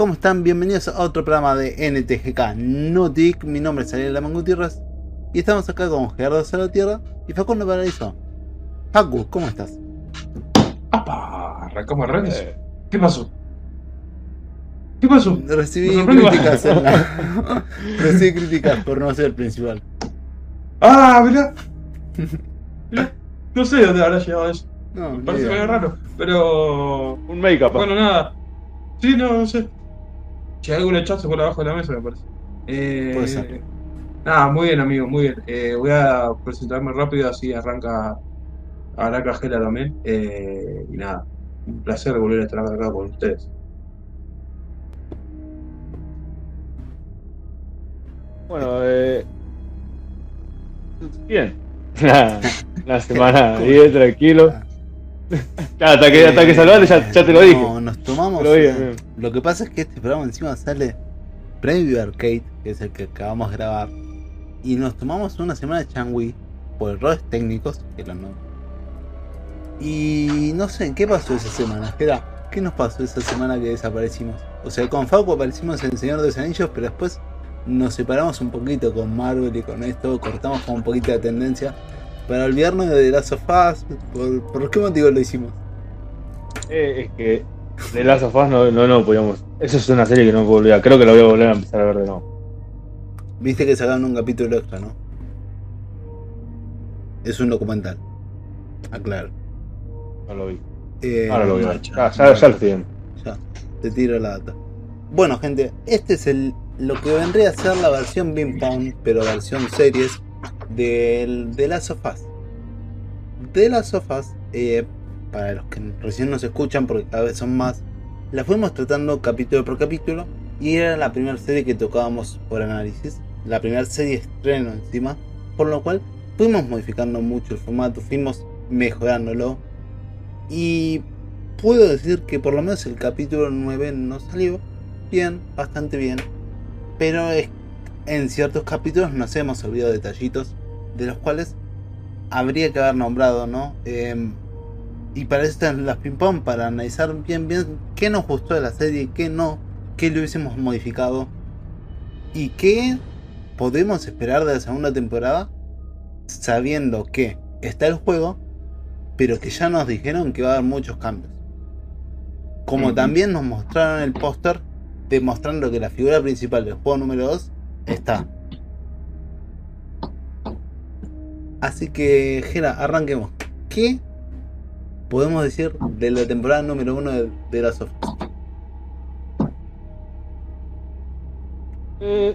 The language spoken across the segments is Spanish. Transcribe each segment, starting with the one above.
¿cómo están? Bienvenidos a otro programa de NTGK Nutic. Mi nombre es Ariel Lamán Gutiérrez y estamos acá con Gerardo Salvatierra y Facundo Paraíso. Facu, ¿cómo estás? ¡Apa! Arrancamos redes. ¿Qué pasó? ¿Qué pasó? Recibí críticas, en la- Recibí críticas por no ser el principal. ¡Ah, mirá! Mirá, No sé de dónde habrá llegado eso. No, Me parece medio raro. Pero. Un make-up. Bueno, nada. Sí, no, no sé. Che, algún hachazo por abajo de la mesa, me parece. Eh, Puede ser. Nada, muy bien, amigo, muy bien. Eh, voy a presentarme rápido, así arranca. Arranca Gela también. Eh, y nada, un placer volver a estar acá con ustedes. Bueno, eh... Bien. Una semana bien, tranquilo. Hasta que, hasta que salvaste ya, ya te lo dije. No, nos tomamos. Bien, eh. Lo que pasa es que este programa encima sale previo Arcade, que es el que acabamos de grabar. Y nos tomamos una semana de Changui por errores técnicos, que lo no. Y no sé, ¿qué pasó esa semana? Espera, ¿qué nos pasó esa semana que desaparecimos? O sea, con Facu aparecimos en Señor de los Anillos, pero después nos separamos un poquito con Marvel y con esto, cortamos con un poquito de tendencia. Para olvidarnos de The Last of Us, ¿por, ¿por qué motivo lo hicimos? Eh, es que de Last of Us no, no, no podíamos. Eso es una serie que no puedo olvidar. Creo que la voy a volver a empezar a ver de nuevo. Viste que sacaron un capítulo extra, ¿no? Es un documental. Aclaro. No lo vi. Eh, Ahora lo voy a ver. Ah, ya, ya lo estoy viendo. Ya, te tiro la data. Bueno, gente, este es el lo que vendría a ser la versión Beam Pound, pero versión series del de Last of Us. De Last of Us, eh, para los que recién nos escuchan, porque cada vez son más, la fuimos tratando capítulo por capítulo y era la primera serie que tocábamos por análisis, la primera serie estreno encima, por lo cual fuimos modificando mucho el formato, fuimos mejorándolo y puedo decir que por lo menos el capítulo 9 nos salió bien, bastante bien. Pero en ciertos capítulos nos hemos olvidado detallitos de los cuales habría que haber nombrado, ¿no? Em, y para eso están las ping pong, para analizar bien, bien qué nos gustó de la serie, qué no, qué le hubiésemos modificado y qué podemos esperar de la segunda temporada, sabiendo que está el juego, pero que ya nos dijeron que va a haber muchos cambios. Como también nos mostraron el póster demostrando que la figura principal del juego número 2 está. Así que, Gera, arranquemos. ¿Qué podemos decir de la temporada número 1 de, de la Us? Eh,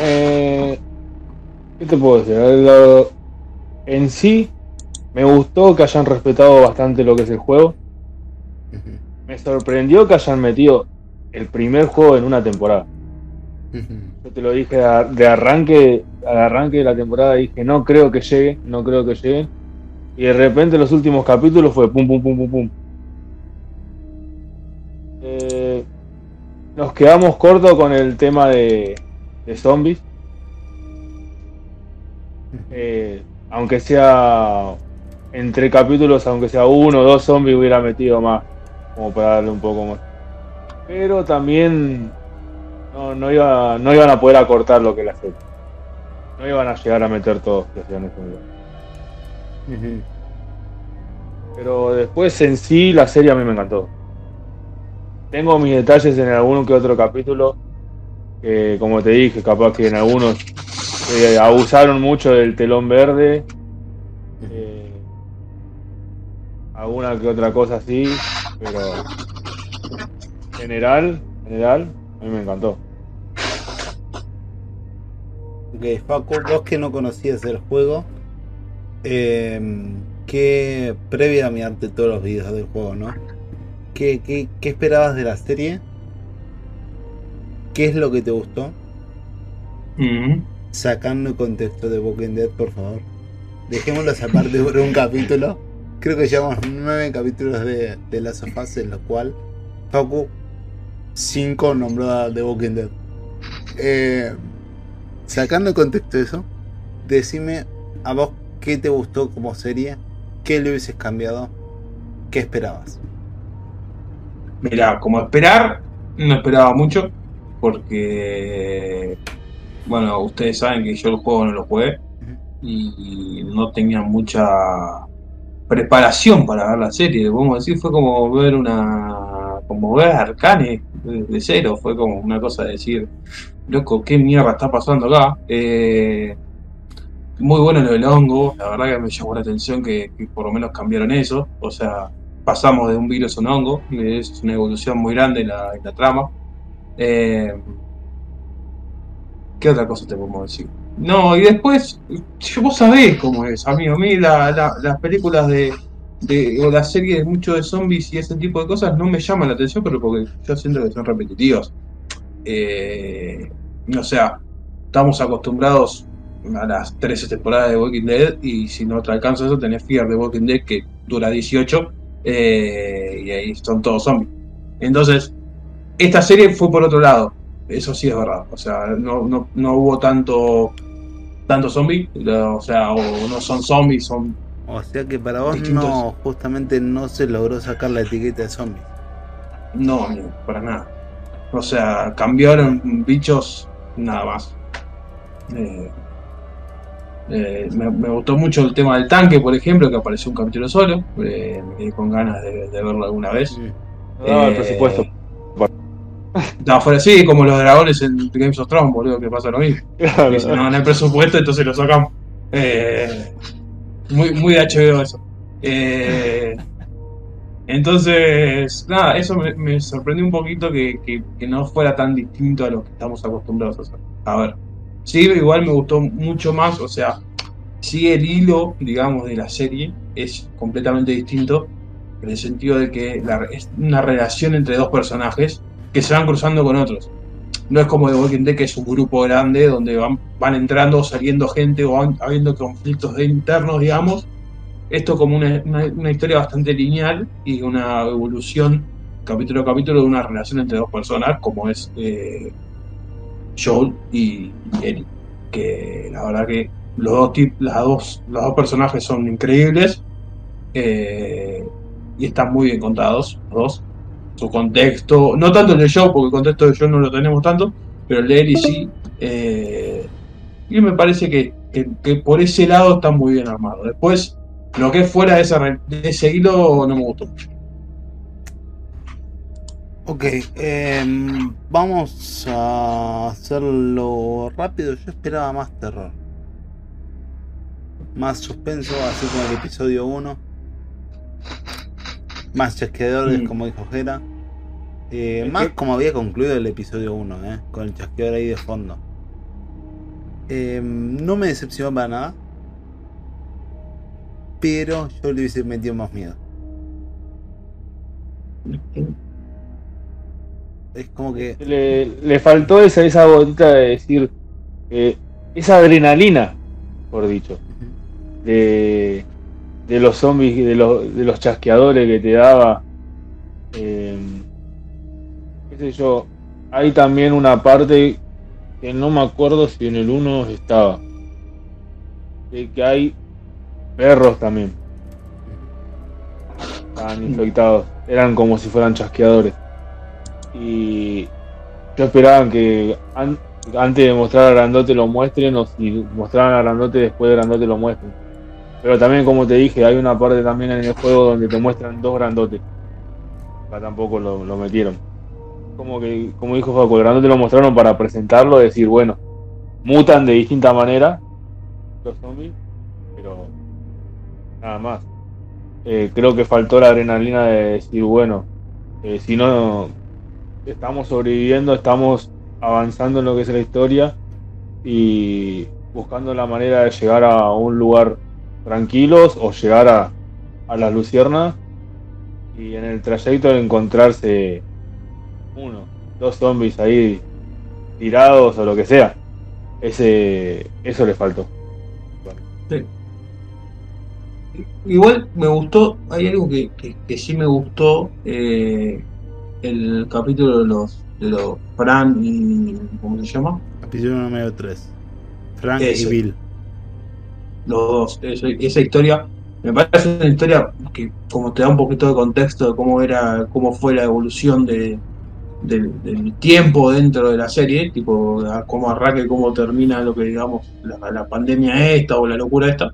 eh, ¿Qué te puedo decir? Lo- en sí, me gustó que hayan respetado bastante lo que es el juego. Me sorprendió que hayan metido el primer juego en una temporada. Yo te lo dije de, arranque, al arranque de la temporada dije no creo que llegue, no creo que llegue. Y de repente los últimos capítulos fue pum pum pum pum pum. Eh, nos quedamos cortos con el tema de, de zombies. Eh, aunque sea entre capítulos, aunque sea uno o dos zombies hubiera metido más, como para darle un poco más. Pero también no, no, iba, no iban a poder acortar lo que la serie. No iban a llegar a meter todos que hacían eso. Pero después en sí la serie a mí me encantó. Tengo mis detalles en alguno que otro capítulo. Que como te dije, capaz que en algunos eh, abusaron mucho del telón verde. eh, alguna que otra cosa así. Pero general, general, a mí me encantó. Ok, Facu, vos que no conocías el juego, eh, ¿qué, previa a mirarte todos los videos del juego, ¿no? ¿Qué, qué, qué esperabas de la serie? ¿Qué es lo que te gustó? Ujú. Sacando el contexto de Walking Dead, por favor. Dejémoslo aparte por un capítulo. Creo que llevamos nueve capítulos de, de Last of Us, en lo cual Facu 5 nombró a The Walking Dead. Eh, sacando el contexto de eso, decime a vos qué te gustó como serie, qué le hubieses cambiado, qué esperabas. Mira, como esperar, no esperaba mucho, porque, bueno, ustedes saben que yo el juego no lo jugué y no tenía mucha preparación para ver la serie, podemos decir, fue como ver una, como ver Arcane de, cero, fue como una cosa de decir, loco, ¿qué mierda está pasando acá? Eh, muy bueno lo del hongo, la verdad que me llamó la atención que, por lo menos cambiaron eso, o sea, pasamos de un virus a un hongo, es una evolución muy grande en la, trama. Eh, ¿Qué otra cosa te podemos decir? No, y después, vos sabés cómo es, amigo. A mí las películas de, o las series de muchos de zombies y ese tipo de cosas no me llaman la atención, pero porque yo siento que son repetitivos. Eh, o sea, estamos acostumbrados a las 13 temporadas de Walking Dead y si no te alcanza eso tenés Fear de Walking Dead que dura 18 eh, y ahí son todos zombies. Entonces, esta serie fue por otro lado, eso sí es verdad, o sea, no, no, no hubo tanto tanto zombies, o sea, o no son zombies, son... O sea que para vos no, justamente no se logró sacar la etiqueta de zombies. No, para nada. O sea, cambiaron bichos nada más. Eh, eh, me, gustó mucho el tema del tanque, por ejemplo, que apareció un capítulo solo. Eh, con ganas de, verlo alguna vez. No, el presupuesto. No, fuera así, como los dragones en Games of Thrones, boludo, que pasa lo mismo. no, no hay presupuesto, entonces lo sacamos. muy, muy HBO eso. Entonces, nada, eso me, sorprendió un poquito que, no fuera tan distinto a lo que estamos acostumbrados a hacer. A ver, Sí, igual me gustó mucho más, o sea, sí el hilo, digamos, de la serie es completamente distinto, en el sentido de que es una relación entre dos personajes que se van cruzando con otros. No es como The Walking Dead, que es un grupo grande donde van, van entrando o saliendo gente o van habiendo conflictos internos, digamos. Esto como una, una, historia bastante lineal y una evolución capítulo a capítulo de una relación entre dos personas, como es eh, Joel y Ellie. Que la verdad que los dos, los dos personajes son increíbles eh, y están muy bien contados, los dos. Su contexto, no tanto el de Joe, porque el contexto de Joe no lo tenemos tanto, pero el de Ellie sí. Eh, y me parece que, por ese lado está muy bien armado. Después, lo que es fuera de, de ese hilo no me gustó mucho. Ok, em, vamos a hacerlo rápido. Yo esperaba más terror. Más suspenso, así como el episodio 1. Más chasqueadores, mm. como dijo Jera. Eh, más como había concluido el episodio 1, eh, con el chasqueador ahí de fondo. Em, no me decepcionó para nada. Pero yo le hubiese metido más miedo. Es como que. Le, faltó esa, esa botita de decir. esa adrenalina, por dicho. De, de los zombies, de los, de los chasqueadores que te daba. Eh, qué sé yo. Hay también una parte que no me acuerdo si en el 1 estaba. De que hay perros también. Estaban infectados. Eran como si fueran chasqueadores. Y yo esperaba que antes de mostrar a Grandote lo muestren o si mostraran a Grandote después de Grandote lo muestren. Pero también como te dije, hay una parte también en el juego donde te muestran dos grandotes. Acá tampoco lo, metieron. Como que, como dijo Faco, el grandote lo mostraron para presentarlo, decir, bueno, mutan de distinta manera los zombies, pero nada más. Eh, creo que faltó la adrenalina de decir, bueno, eh, si no, estamos sobreviviendo, estamos avanzando en lo que es la historia y buscando la manera de llegar a un lugar tranquilos o llegar a, a las luciernas y en el trayecto encontrarse uno, dos zombies ahí tirados o lo que sea. Ese, eso le faltó. Igual me gustó, hay algo que, que, sí me gustó, eh, el capítulo de los de los Fran y ¿cómo se llama? Capítulo número 3. Frank y Bill. Los dos, esa historia me parece una historia que como te da un poquito de contexto de cómo era, cómo fue la evolución de, del, tiempo dentro de la serie, tipo cómo arranca y cómo termina lo que digamos la, pandemia esta o la locura esta.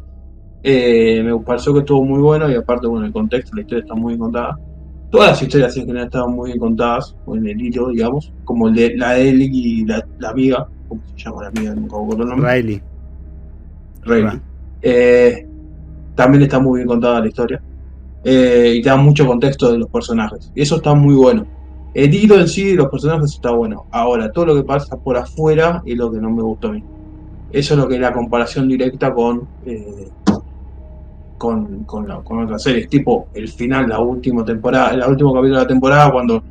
Eh, me pareció que estuvo muy bueno y aparte, bueno, el contexto, la historia está muy bien contada. Todas las historias en general estaban muy bien contadas, o en el hilo, digamos, como el de la Ellie y la, amiga, ¿cómo se llama la amiga? el nombre. Riley. Riley. Eh, también está muy bien contada la historia. Eh, y te da mucho contexto de los personajes. Y eso está muy bueno. El hilo en sí de los personajes está bueno. Ahora, todo lo que pasa por afuera es lo que no me gustó a mí. Eso es lo que es la comparación directa con, eh, con, con, otras series. Tipo, el final, la última temporada, el último capítulo de la temporada, cuando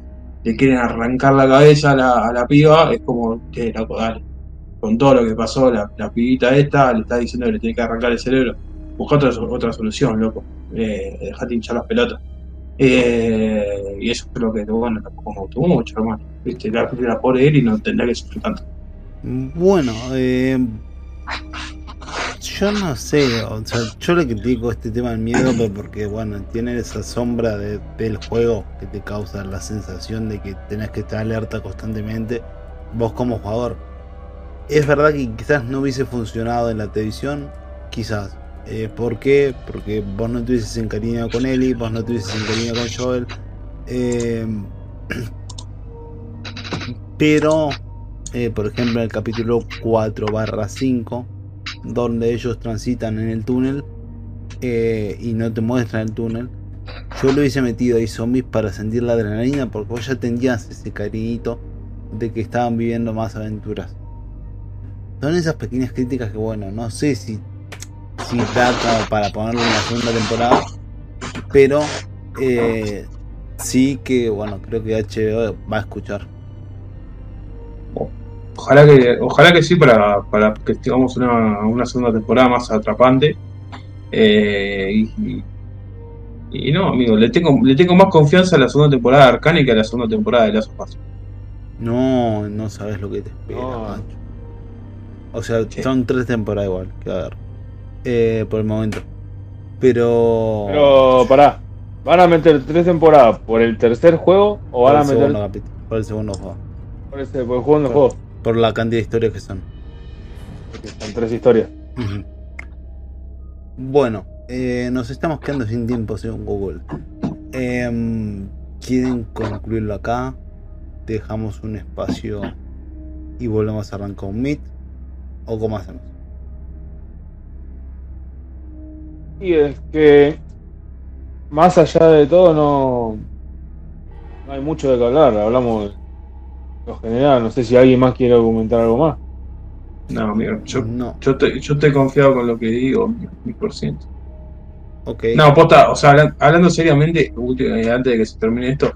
le quieren arrancar la cabeza a la, la piba, es como, la dale. Con todo lo que pasó, la, la pibita esta le está diciendo que le tiene que arrancar el cerebro busca otra, otra solución, loco. Eh, dejate hinchar las pelotas. Eh, y eso creo que, bueno, tampoco me gustó mucho, hermano. Viste, la, la pobre él y no tendría que sufrir tanto. Bueno, eh, yo no sé, o sea, yo le critico este tema del miedo porque, bueno, tiene esa sombra del juego que te causa la sensación de que tenés que estar alerta constantemente, vos como jugador. Es verdad que quizás no hubiese funcionado en la televisión, quizás, eh, ¿Por qué? Porque vos no tuvieses encariñado con Ellie, vos no tuvieses encariñado con Joel. Eh, pero, eh, por ejemplo, en el capítulo 4 barra 5, donde ellos transitan en el túnel y no te muestran el túnel, yo lo hubiese metido ahí zombies para sentir la adrenalina, porque vos ya tendrías ese cariñito de que estaban viviendo más aventuras. Son esas pequeñas críticas que, bueno, no sé si si da para ponerlo en la segunda temporada. Pero eh, sí que, bueno, creo que HBO va a escuchar. Ojalá que, ojalá que sí para, para que tengamos una, una segunda temporada más atrapante. Eh, y, no, amigo, le tengo, le tengo más confianza a la segunda temporada de Arcane que a la segunda temporada de Last of No, no sabes lo que te espera, O sea, son tres temporadas igual, que a ver eh, por el momento. Pero. Pero, pará. ¿Van a meter tres temporadas por el tercer juego o van a meter. por el segundo juego. Por, el segundo juego. Por la cantidad de historias que son. son tres historias. Bueno, eh, nos estamos quedando sin tiempo según Google. Em, ¿Quieren concluirlo acá? Dejamos un espacio y volvemos a arrancar un Meet. ¿O cómo hacemos? Y es que más allá de todo no, no hay mucho de qué hablar, hablamos lo general, no sé si alguien más quiere argumentar algo más. No, amigo, yo, no. yo, te, yo estoy confiado con lo que digo, mi por ciento. Okay. No, posta, o sea, hablando seriamente, antes de que se termine esto,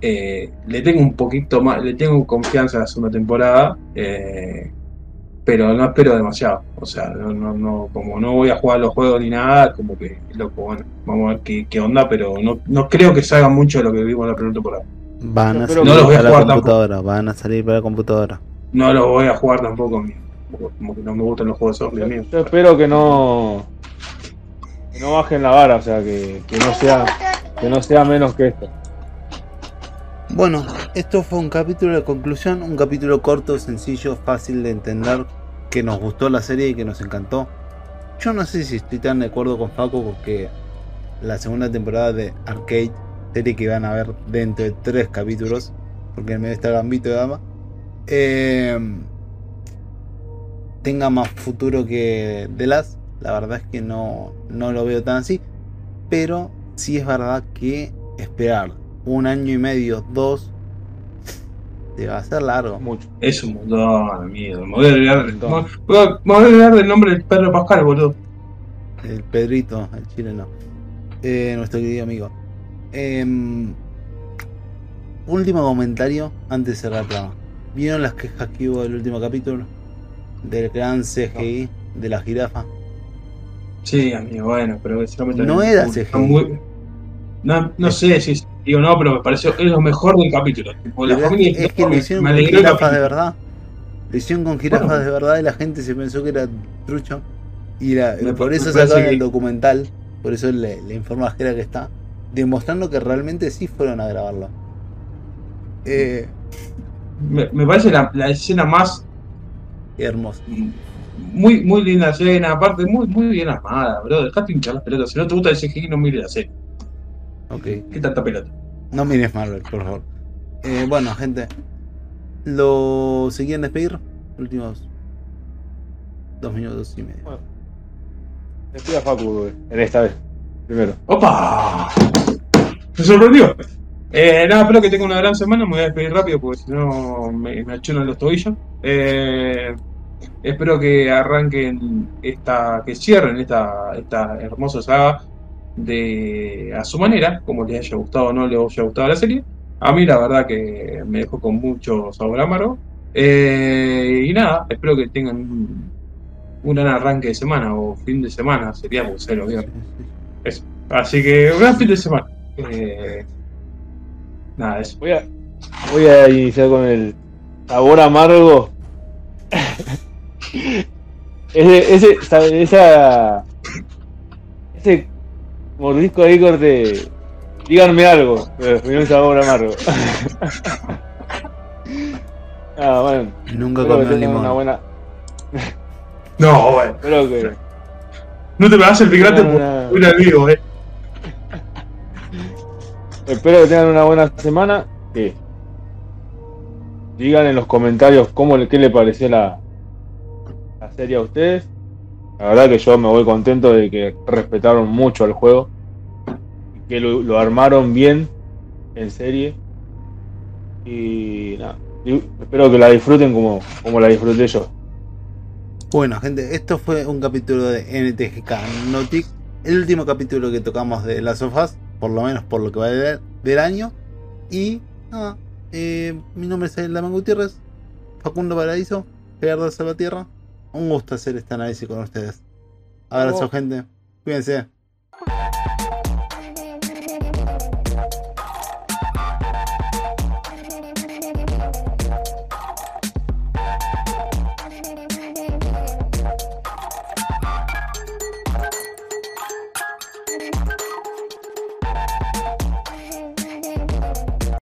eh, le tengo un poquito más, le tengo confianza a la segunda temporada. Eh, pero no espero demasiado. O sea, no, no, como no voy a jugar los juegos ni nada, como que, loco, bueno, vamos a ver qué, qué onda, pero no, no creo que salga mucho de lo que vimos en la primera temporada. Van a salir no los voy a para jugar la computadora, van a salir para la computadora. No los voy a jugar tampoco, como que no me gustan los juegos de zombies. Yo, espero que no que no bajen la vara, o sea, que, que no sea que no sea menos que esto. Bueno, esto fue un capítulo de conclusión, un capítulo corto, sencillo, fácil de entender, que nos gustó la serie y que nos encantó. Yo no sé si estoy tan de acuerdo con Faco porque la segunda temporada de Arcade, serie que van a ver dentro de tres capítulos, porque en medio está Gambito de Dama, eh, tenga más futuro que The Last. La verdad es que no, no lo veo tan así, pero sí es verdad que esperar un año y medio, dos, te va a ser largo. Mucho. Es un montón, miedo. Me voy a olvidar, del nombre del Pedro Pascal, boludo. El Pedrito, el chileno. Eh, nuestro querido amigo. Em, último comentario antes de cerrar la trama. ¿Vieron las quejas que hubo del último capítulo? Del gran CGI de la jirafa. Sí, amigo, bueno, pero no era CGI. No, no sé si digo no, pero me pareció es lo mejor del capítulo. la familia es, que le hicieron con jirafas de verdad. Hicieron con jirafas de verdad y la gente se pensó que era trucho. Y por eso sacaron el documental, por eso le, le informa a que está, demostrando que realmente sí fueron a grabarlo. Eh, Me, me parece la, la escena más hermoso. muy, muy linda escena, aparte muy, muy bien armada, bro. Dejate hinchar las pelotas. Si no te gusta el CGI, no mires la serie. Ok. ¿Qué tanta pelota? No mires Marvel, por favor. Eh, bueno, gente. ¿Lo se quieren despedir? Últimos dos minutos y medio. Bueno, despida a Facu, güey, en esta vez. Primero. ¡Opa! Me sorprendió. Eh, nada, espero que tenga una gran semana. Me voy a despedir rápido porque si no me, me achunan los tobillos. Eh, espero que arranquen esta, que cierren esta, esta hermosa saga de a su manera, como les haya gustado o no les haya gustado la serie. A mí la verdad que me dejó con mucho sabor amargo. Eh, y nada, espero que tengan un, un gran arranque de semana o fin de semana, sería porque se lo viernes. Eso. Así que un gran fin de semana. Eh, nada, eso. Voy a, voy a iniciar con el sabor amargo. ese, ese, esa, esa- ese mordisco ahí corte. Díganme algo, pero me un sabor amargo. ah, bueno. Nunca comió limón. una buena. No, bueno. Espero que. No te me hagas el picante No, por un amigo, eh. Espero que tengan una buena semana. Que digan en los comentarios cómo qué le pareció la, la serie a ustedes. La verdad que yo me voy contento de que respetaron mucho al juego. Que lo, lo armaron bien en serie. Y nada. espero que la disfruten como, como la disfruté yo. Bueno, gente, esto fue un capítulo de NTGK Nautic. El último capítulo que tocamos de Last of Us, por lo menos por lo que va de- del año. Y nada, eh, mi nombre es Laman Gutiérrez, Facundo Paraíso, Gerardo Salvatierra. Un gusto hacer este análisis con ustedes. Abrazo, gente. Cuídense.